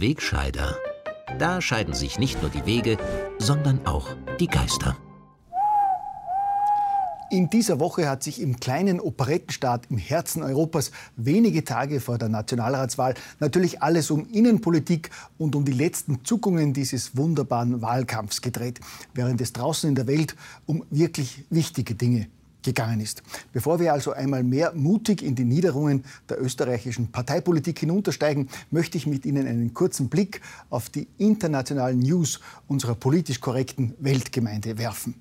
der Wegscheider. Da scheiden sich nicht nur die Wege, sondern auch die Geister. In dieser Woche hat sich im kleinen Operettenstaat im Herzen Europas wenige Tage vor der Nationalratswahl natürlich alles um Innenpolitik und um die letzten Zuckungen dieses wunderbaren Wahlkampfs gedreht, während es draußen in der Welt um wirklich wichtige Dinge gegangen ist. Bevor wir also einmal mehr mutig in die Niederungen der österreichischen Parteipolitik hinuntersteigen, möchte ich mit Ihnen einen kurzen Blick auf die internationalen News unserer politisch korrekten Weltgemeinde werfen.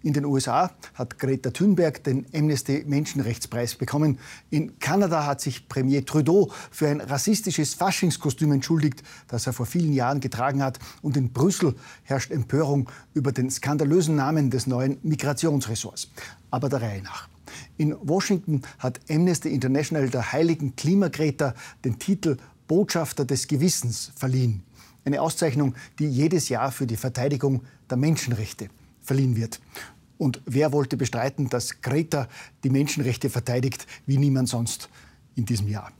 In den USA hat Greta Thunberg den Amnesty Menschenrechtspreis bekommen. In Kanada hat sich Premier Trudeau für ein rassistisches Faschingskostüm entschuldigt, das er vor vielen Jahren getragen hat. Und in Brüssel herrscht Empörung über den skandalösen Namen des neuen Migrationsressorts. Aber der Reihe nach. In Washington hat Amnesty International der heiligen Klimagreta den Titel Botschafter des Gewissens verliehen. Eine Auszeichnung, die jedes Jahr für die Verteidigung der Menschenrechte verliehen wird. Und wer wollte bestreiten, dass Greta die Menschenrechte verteidigt wie niemand sonst in diesem Jahr?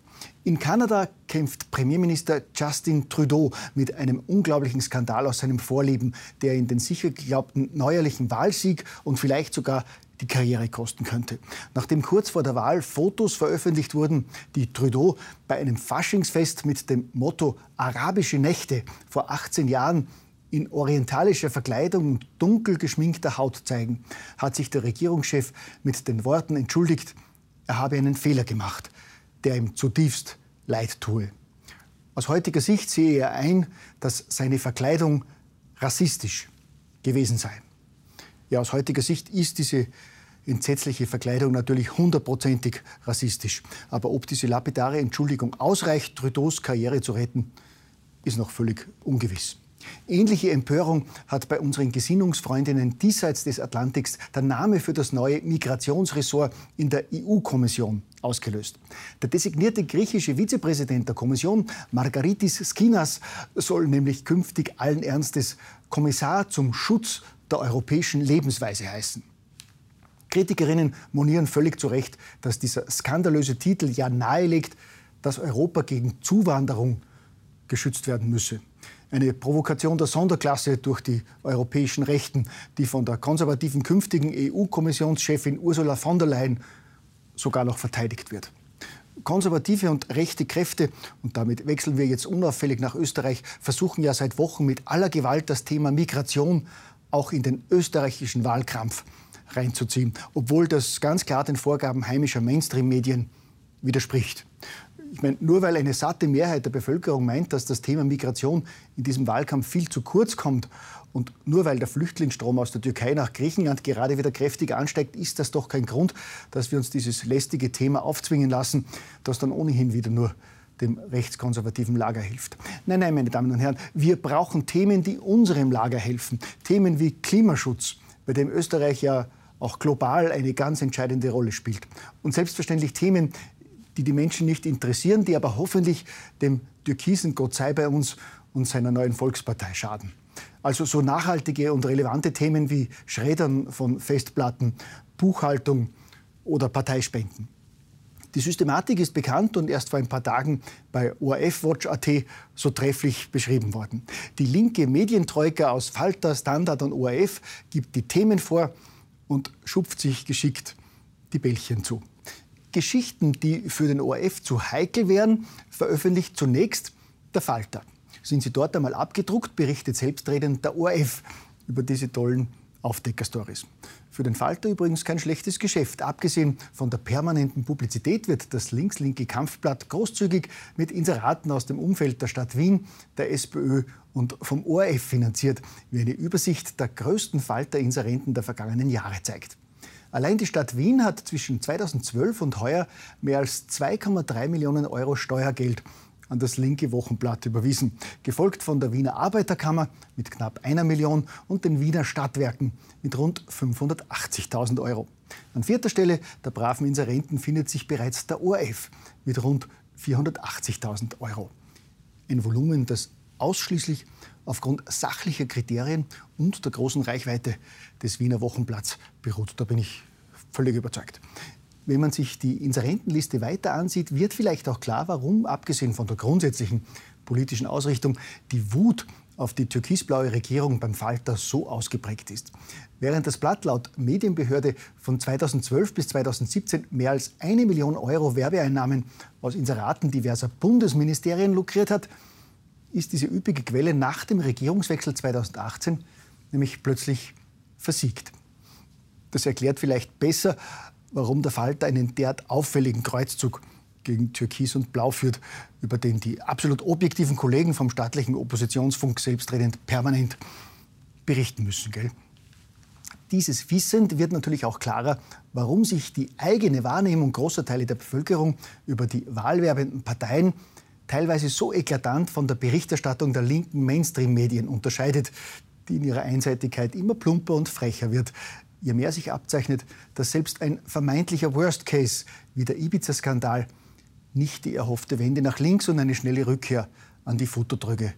In Kanada kämpft Premierminister Justin Trudeau mit einem unglaublichen Skandal aus seinem Vorleben, der ihn den sicher geglaubten neuerlichen Wahlsieg und vielleicht sogar die Karriere kosten könnte. Nachdem kurz vor der Wahl Fotos veröffentlicht wurden, die Trudeau bei einem Faschingsfest mit dem Motto Arabische Nächte vor 18 Jahren in orientalischer Verkleidung und dunkel geschminkter Haut zeigen, hat sich der Regierungschef mit den Worten entschuldigt, er habe einen Fehler gemacht, der ihm zutiefst leid tue. Aus heutiger Sicht sehe er ein, dass seine Verkleidung rassistisch gewesen sei. Ja, aus heutiger Sicht ist diese entsetzliche Verkleidung natürlich hundertprozentig rassistisch. Aber ob diese lapidare Entschuldigung ausreicht, Trudeaus Karriere zu retten, ist noch völlig ungewiss. Ähnliche Empörung hat bei unseren Gesinnungsfreundinnen diesseits des Atlantiks der Name für das neue Migrationsressort in der EU-Kommission ausgelöst. Der designierte griechische Vizepräsident der Kommission, Margaritis Skinas, soll nämlich künftig allen Ernstes Kommissar zum Schutz der europäischen Lebensweise heißen. Kritikerinnen monieren völlig zu Recht, dass dieser skandalöse Titel ja nahelegt, dass Europa gegen Zuwanderung geschützt werden müsse eine Provokation der Sonderklasse durch die europäischen Rechten, die von der konservativen künftigen EU-Kommissionschefin Ursula von der Leyen sogar noch verteidigt wird. Konservative und rechte Kräfte, und damit wechseln wir jetzt unauffällig nach Österreich, versuchen ja seit Wochen mit aller Gewalt das Thema Migration auch in den österreichischen Wahlkampf reinzuziehen, obwohl das ganz klar den Vorgaben heimischer Mainstream-Medien widerspricht ich meine, nur weil eine satte Mehrheit der Bevölkerung meint, dass das Thema Migration in diesem Wahlkampf viel zu kurz kommt und nur weil der Flüchtlingsstrom aus der Türkei nach Griechenland gerade wieder kräftig ansteigt, ist das doch kein Grund, dass wir uns dieses lästige Thema aufzwingen lassen, das dann ohnehin wieder nur dem rechtskonservativen Lager hilft. Nein, nein, meine Damen und Herren, wir brauchen Themen, die unserem Lager helfen. Themen wie Klimaschutz, bei dem Österreich ja auch global eine ganz entscheidende Rolle spielt. Und selbstverständlich Themen die die Menschen nicht interessieren, die aber hoffentlich dem türkisen Gott sei bei uns und seiner neuen Volkspartei schaden. Also so nachhaltige und relevante Themen wie Schreddern von Festplatten, Buchhaltung oder Parteispenden. Die Systematik ist bekannt und erst vor ein paar Tagen bei ORF-Watch.at so trefflich beschrieben worden. Die linke Medientroika aus Falter, Standard und ORF gibt die Themen vor und schupft sich geschickt die Bällchen zu. Geschichten, die für den ORF zu heikel wären, veröffentlicht zunächst der Falter. Sind sie dort einmal abgedruckt, berichtet selbstredend der ORF über diese tollen Aufdecker-Stories. Für den Falter übrigens kein schlechtes Geschäft. Abgesehen von der permanenten Publizität wird das links-linke Kampfblatt großzügig mit Inseraten aus dem Umfeld der Stadt Wien, der SPÖ und vom ORF finanziert, wie eine Übersicht der größten Falter-Inserenten der vergangenen Jahre zeigt. Allein die Stadt Wien hat zwischen 2012 und heuer mehr als 2,3 Millionen Euro Steuergeld an das linke Wochenblatt überwiesen, gefolgt von der Wiener Arbeiterkammer mit knapp einer Million und den Wiener Stadtwerken mit rund 580.000 Euro. An vierter Stelle der braven Inserenten findet sich bereits der ORF mit rund 480.000 Euro. Ein Volumen, das ausschließlich aufgrund sachlicher Kriterien und der großen Reichweite des Wiener Wochenblatts beruht. Da bin ich völlig überzeugt. Wenn man sich die Inserentenliste weiter ansieht, wird vielleicht auch klar, warum, abgesehen von der grundsätzlichen politischen Ausrichtung die Wut auf die türkisblaue Regierung beim Falter so ausgeprägt ist. Während das Blatt laut Medienbehörde von 2012 bis 2017 mehr als eine Million Euro Werbeeinnahmen aus Inseraten diverser Bundesministerien lukriert hat, ist diese üppige Quelle nach dem Regierungswechsel 2018 nämlich plötzlich versiegt. Das erklärt vielleicht besser, warum der Falter einen derart auffälligen Kreuzzug gegen Türkis und Blau führt, über den die absolut objektiven Kollegen vom staatlichen Oppositionsfunk selbstredend permanent berichten müssen. Gell? Dieses Wissend wird natürlich auch klarer, warum sich die eigene Wahrnehmung großer Teile der Bevölkerung über die wahlwerbenden Parteien teilweise so eklatant von der Berichterstattung der linken Mainstream-Medien unterscheidet, die in ihrer Einseitigkeit immer plumper und frecher wird, je mehr sich abzeichnet, dass selbst ein vermeintlicher Worst Case wie der Ibiza-Skandal nicht die erhoffte Wende nach links und eine schnelle Rückkehr an die Futtertröge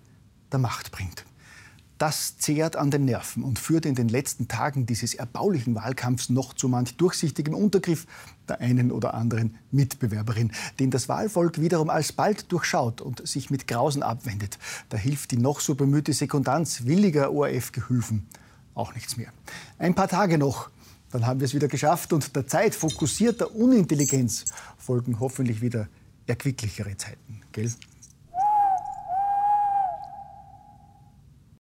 der Macht bringt. Das zehrt an den Nerven und führt in den letzten Tagen dieses erbaulichen Wahlkampfs noch zu manch durchsichtigem Untergriff der einen oder anderen Mitbewerberin, den das Wahlvolk wiederum alsbald durchschaut und sich mit Grausen abwendet. Da hilft die noch so bemühte Sekundanz williger ORF-Gehülfen auch nichts mehr. Ein paar Tage noch, dann haben wir es wieder geschafft und der Zeit fokussierter Unintelligenz folgen hoffentlich wieder erquicklichere Zeiten. Gell?